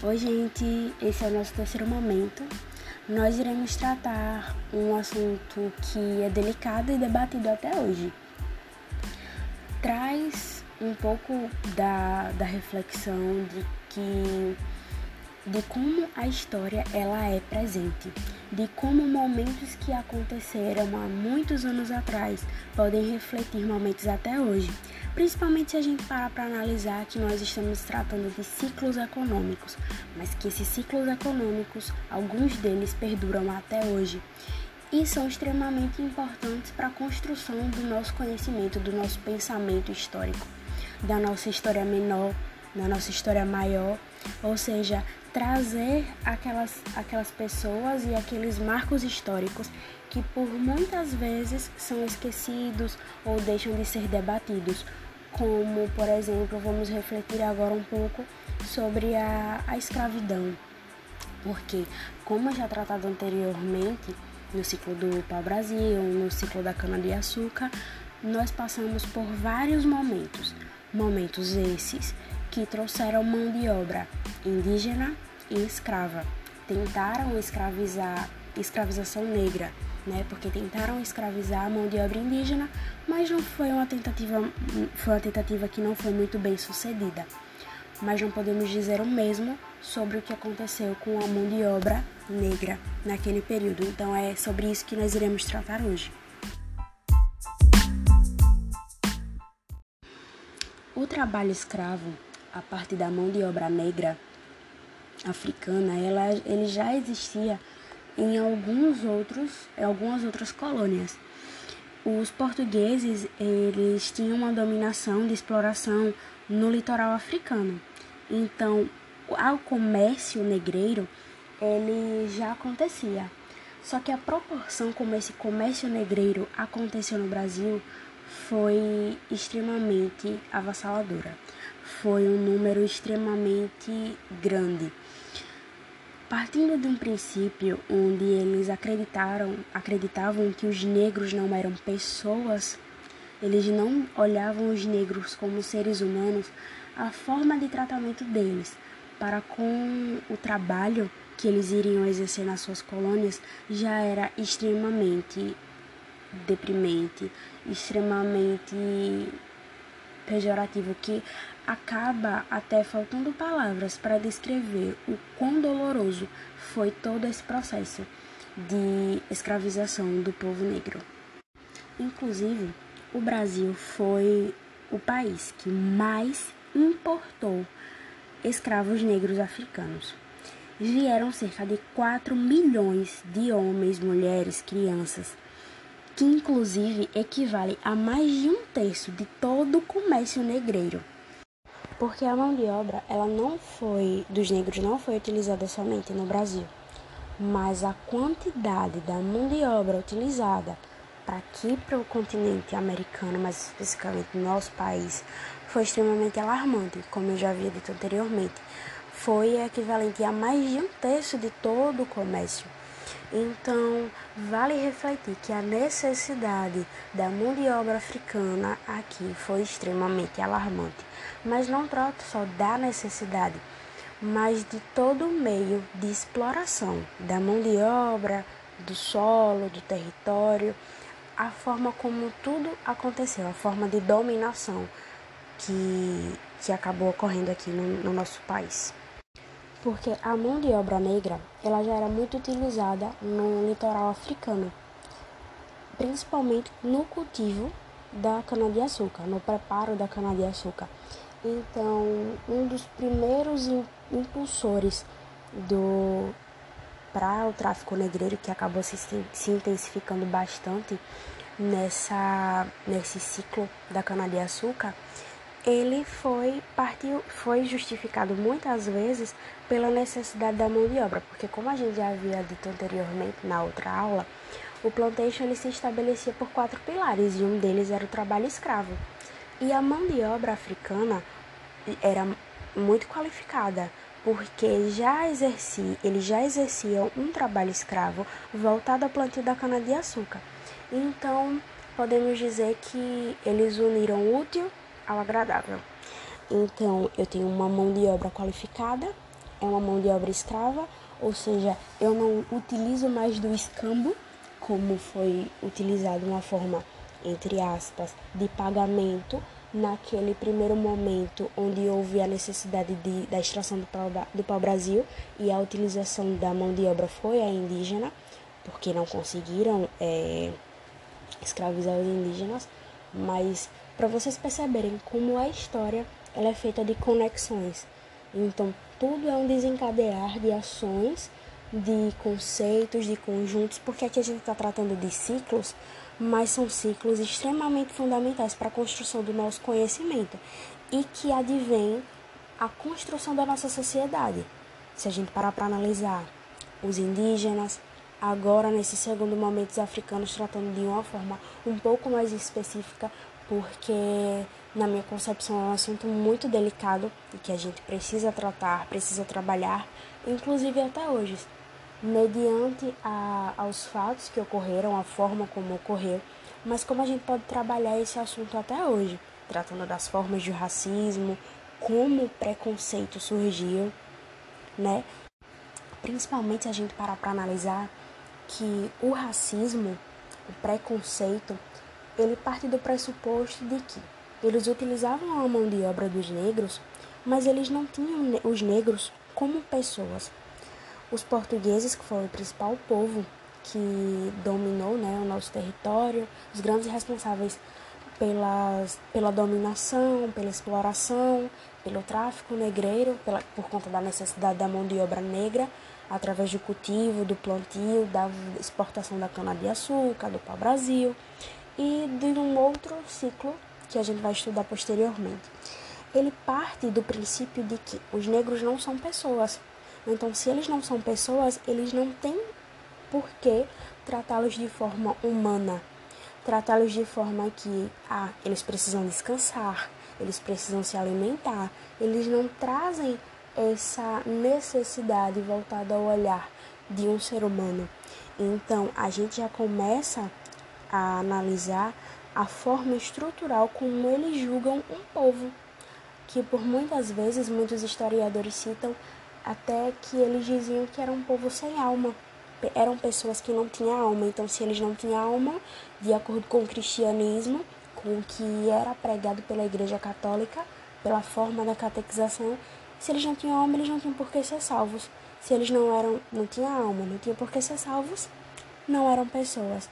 Oi, gente, esse é o nosso terceiro momento. Nós iremos tratar um assunto que é delicado e debatido até hoje. Traz um pouco da, da reflexão de que de como a história ela é presente, de como momentos que aconteceram há muitos anos atrás podem refletir momentos até hoje, principalmente se a gente parar para analisar que nós estamos tratando de ciclos econômicos, mas que esses ciclos econômicos, alguns deles perduram até hoje. E são extremamente importantes para a construção do nosso conhecimento, do nosso pensamento histórico, da nossa história menor, da nossa história maior, ou seja, trazer aquelas, aquelas pessoas e aqueles marcos históricos que por muitas vezes são esquecidos ou deixam de ser debatidos, como, por exemplo, vamos refletir agora um pouco sobre a, a escravidão. Porque, como já tratado anteriormente, no ciclo do pau-brasil, no ciclo da cana-de-açúcar, nós passamos por vários momentos. Momentos esses que trouxeram mão de obra indígena e escrava. Tentaram escravizar, escravização negra, né? Porque tentaram escravizar a mão de obra indígena, mas não foi uma tentativa, foi uma tentativa que não foi muito bem sucedida. Mas não podemos dizer o mesmo sobre o que aconteceu com a mão de obra negra naquele período. Então é sobre isso que nós iremos tratar hoje. O trabalho escravo, a parte da mão de obra negra africana, ela, ele já existia em alguns outros, em algumas outras colônias. Os portugueses, eles tinham uma dominação de exploração no litoral africano. Então, o comércio negreiro, ele já acontecia. Só que a proporção como esse comércio negreiro aconteceu no Brasil foi extremamente avassaladora. Foi um número extremamente grande. Partindo de um princípio onde eles acreditaram, acreditavam que os negros não eram pessoas, eles não olhavam os negros como seres humanos, a forma de tratamento deles para com o trabalho que eles iriam exercer nas suas colônias já era extremamente deprimente, extremamente pejorativo que acaba até faltando palavras para descrever o quão doloroso foi todo esse processo de escravização do povo negro. Inclusive, o Brasil foi o país que mais importou escravos negros africanos. Vieram cerca de 4 milhões de homens, mulheres, crianças que inclusive equivale a mais de um terço de todo o comércio negreiro. Porque a mão de obra, ela não foi dos negros não foi utilizada somente no Brasil, mas a quantidade da mão de obra utilizada para aqui para o continente americano, mais especificamente no nosso país, foi extremamente alarmante, como eu já havia dito anteriormente. Foi equivalente a mais de um terço de todo o comércio então, vale refletir que a necessidade da mão de obra africana aqui foi extremamente alarmante, mas não trata só da necessidade, mas de todo o meio de exploração da mão de obra, do solo, do território, a forma como tudo aconteceu, a forma de dominação que, que acabou ocorrendo aqui no, no nosso país porque a mão de obra negra ela já era muito utilizada no litoral africano, principalmente no cultivo da cana-de-açúcar, no preparo da cana-de-açúcar. Então, um dos primeiros impulsores do para o tráfico negreiro que acabou se, se intensificando bastante nessa nesse ciclo da cana-de-açúcar ele foi partiu, foi justificado muitas vezes pela necessidade da mão de obra, porque como a gente já havia dito anteriormente na outra aula, o plantation ele se estabelecia por quatro pilares e um deles era o trabalho escravo. E a mão de obra africana era muito qualificada, porque já exercia, eles já exerciam um trabalho escravo voltado ao plantio da cana-de-açúcar. Então, podemos dizer que eles uniram útil ao agradável. Então, eu tenho uma mão de obra qualificada, é uma mão de obra escrava, ou seja, eu não utilizo mais do escambo, como foi utilizado uma forma, entre aspas, de pagamento naquele primeiro momento onde houve a necessidade de, da extração do pau, do pau-brasil e a utilização da mão de obra foi a indígena, porque não conseguiram é, escravizar os indígenas, mas para vocês perceberem como a história ela é feita de conexões. Então, tudo é um desencadear de ações, de conceitos, de conjuntos, porque aqui a gente está tratando de ciclos, mas são ciclos extremamente fundamentais para a construção do nosso conhecimento e que advém a construção da nossa sociedade. Se a gente parar para analisar os indígenas, agora nesse segundo momento os africanos tratando de uma forma um pouco mais específica, porque na minha concepção é um assunto muito delicado e que a gente precisa tratar, precisa trabalhar, inclusive até hoje, mediante a, aos fatos que ocorreram, a forma como ocorreu, mas como a gente pode trabalhar esse assunto até hoje, tratando das formas de racismo, como o preconceito surgiu, né? Principalmente a gente parar para analisar que o racismo, o preconceito, ele parte do pressuposto de que eles utilizavam a mão de obra dos negros, mas eles não tinham os negros como pessoas. Os portugueses, que foram o principal povo que dominou né, o nosso território, os grandes responsáveis pelas, pela dominação, pela exploração, pelo tráfico negreiro, pela, por conta da necessidade da mão de obra negra, através do cultivo, do plantio, da exportação da cana-de-açúcar, do pau-brasil e de um outro ciclo que a gente vai estudar posteriormente. Ele parte do princípio de que os negros não são pessoas. Então, se eles não são pessoas, eles não têm por que tratá-los de forma humana. Tratá-los de forma que, ah, eles precisam descansar, eles precisam se alimentar. Eles não trazem essa necessidade voltada ao olhar de um ser humano. Então, a gente já começa a analisar a forma estrutural como eles julgam um povo, que por muitas vezes muitos historiadores citam até que eles diziam que era um povo sem alma, eram pessoas que não tinham alma. Então, se eles não tinham alma, de acordo com o cristianismo, com o que era pregado pela Igreja Católica, pela forma da catequização, se eles não tinham alma, eles não tinham por que ser salvos. Se eles não eram, não tinham alma, não tinham por que ser salvos, não eram pessoas.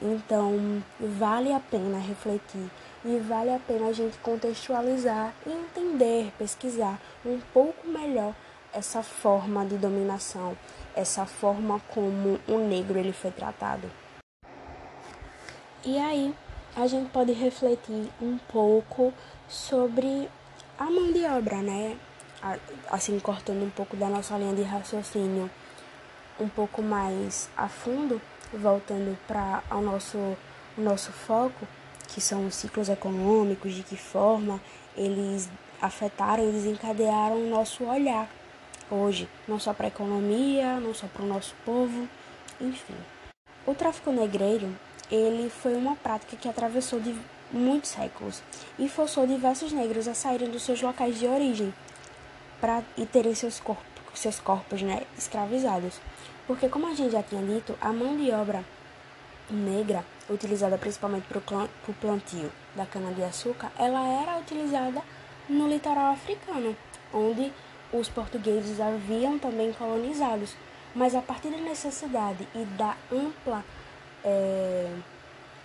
Então, vale a pena refletir e vale a pena a gente contextualizar e entender, pesquisar um pouco melhor essa forma de dominação, essa forma como o negro ele foi tratado. E aí, a gente pode refletir um pouco sobre a mão de obra, né? Assim, cortando um pouco da nossa linha de raciocínio um pouco mais a fundo voltando para o nosso, nosso foco, que são os ciclos econômicos, de que forma eles afetaram e desencadearam o nosso olhar hoje, não só para a economia, não só para o nosso povo, enfim. O tráfico negreiro, ele foi uma prática que atravessou de muitos séculos e forçou diversos negros a saírem dos seus locais de origem para e terem seus corpos, seus corpos né, escravizados. Porque, como a gente já tinha dito, a mão de obra negra, utilizada principalmente para o plantio da cana-de-açúcar, ela era utilizada no litoral africano, onde os portugueses haviam também colonizados. Mas a partir da necessidade e da ampla, é,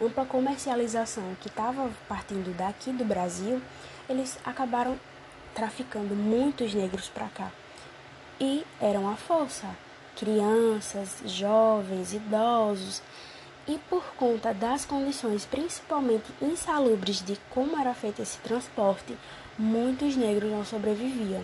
ampla comercialização que estava partindo daqui do Brasil, eles acabaram traficando muitos negros para cá. E eram a força crianças, jovens, idosos, e por conta das condições principalmente insalubres de como era feito esse transporte, muitos negros não sobreviviam,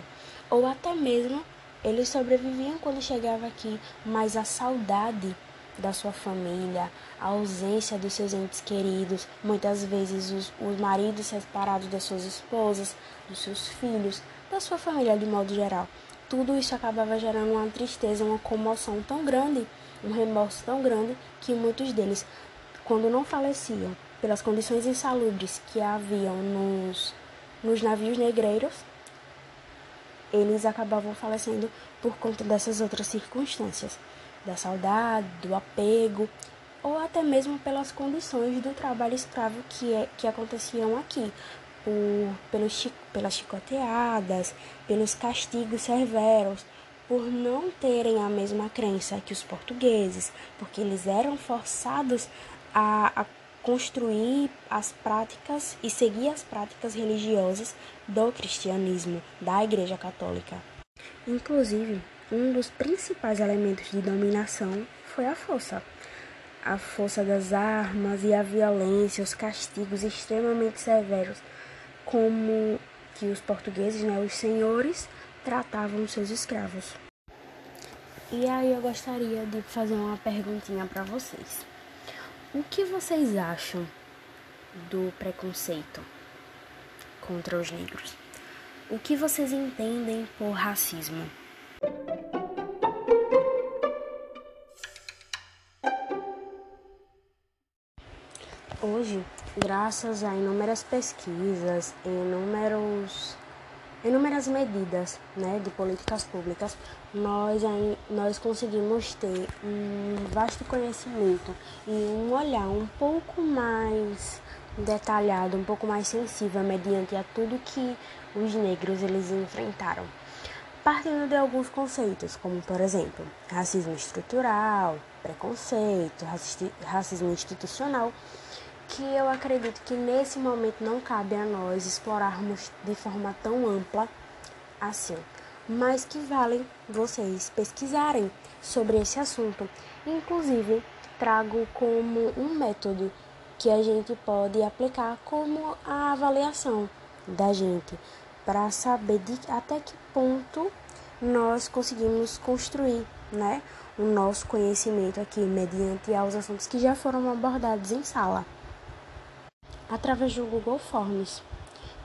ou até mesmo eles sobreviviam quando chegava aqui, mas a saudade da sua família, a ausência dos seus entes queridos, muitas vezes os, os maridos separados das suas esposas, dos seus filhos, da sua família de modo geral, tudo isso acabava gerando uma tristeza, uma comoção tão grande, um remorso tão grande, que muitos deles, quando não faleciam pelas condições insalubres que haviam nos, nos navios negreiros, eles acabavam falecendo por conta dessas outras circunstâncias, da saudade, do apego, ou até mesmo pelas condições do trabalho escravo que, é, que aconteciam aqui, por, pelas chicoteadas, pelos castigos severos, por não terem a mesma crença que os portugueses, porque eles eram forçados a, a construir as práticas e seguir as práticas religiosas do cristianismo, da Igreja Católica. Inclusive, um dos principais elementos de dominação foi a força. A força das armas e a violência, os castigos extremamente severos, como que os portugueses, né, os senhores, tratavam seus escravos. E aí eu gostaria de fazer uma perguntinha para vocês. O que vocês acham do preconceito contra os negros? O que vocês entendem por racismo? Graças a inúmeras pesquisas, inúmeros, inúmeras medidas né, de políticas públicas, nós, nós conseguimos ter um vasto conhecimento e um olhar um pouco mais detalhado, um pouco mais sensível mediante a tudo que os negros eles enfrentaram. Partindo de alguns conceitos, como por exemplo, racismo estrutural, preconceito, racismo institucional, que eu acredito que nesse momento não cabe a nós explorarmos de forma tão ampla assim mas que valem vocês pesquisarem sobre esse assunto. Inclusive, trago como um método que a gente pode aplicar como a avaliação da gente para saber de até que ponto nós conseguimos construir, né, o nosso conhecimento aqui mediante aos assuntos que já foram abordados em sala através do Google Forms,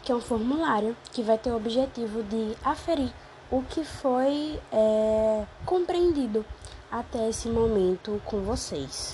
que é um formulário que vai ter o objetivo de aferir o que foi é, compreendido até esse momento com vocês.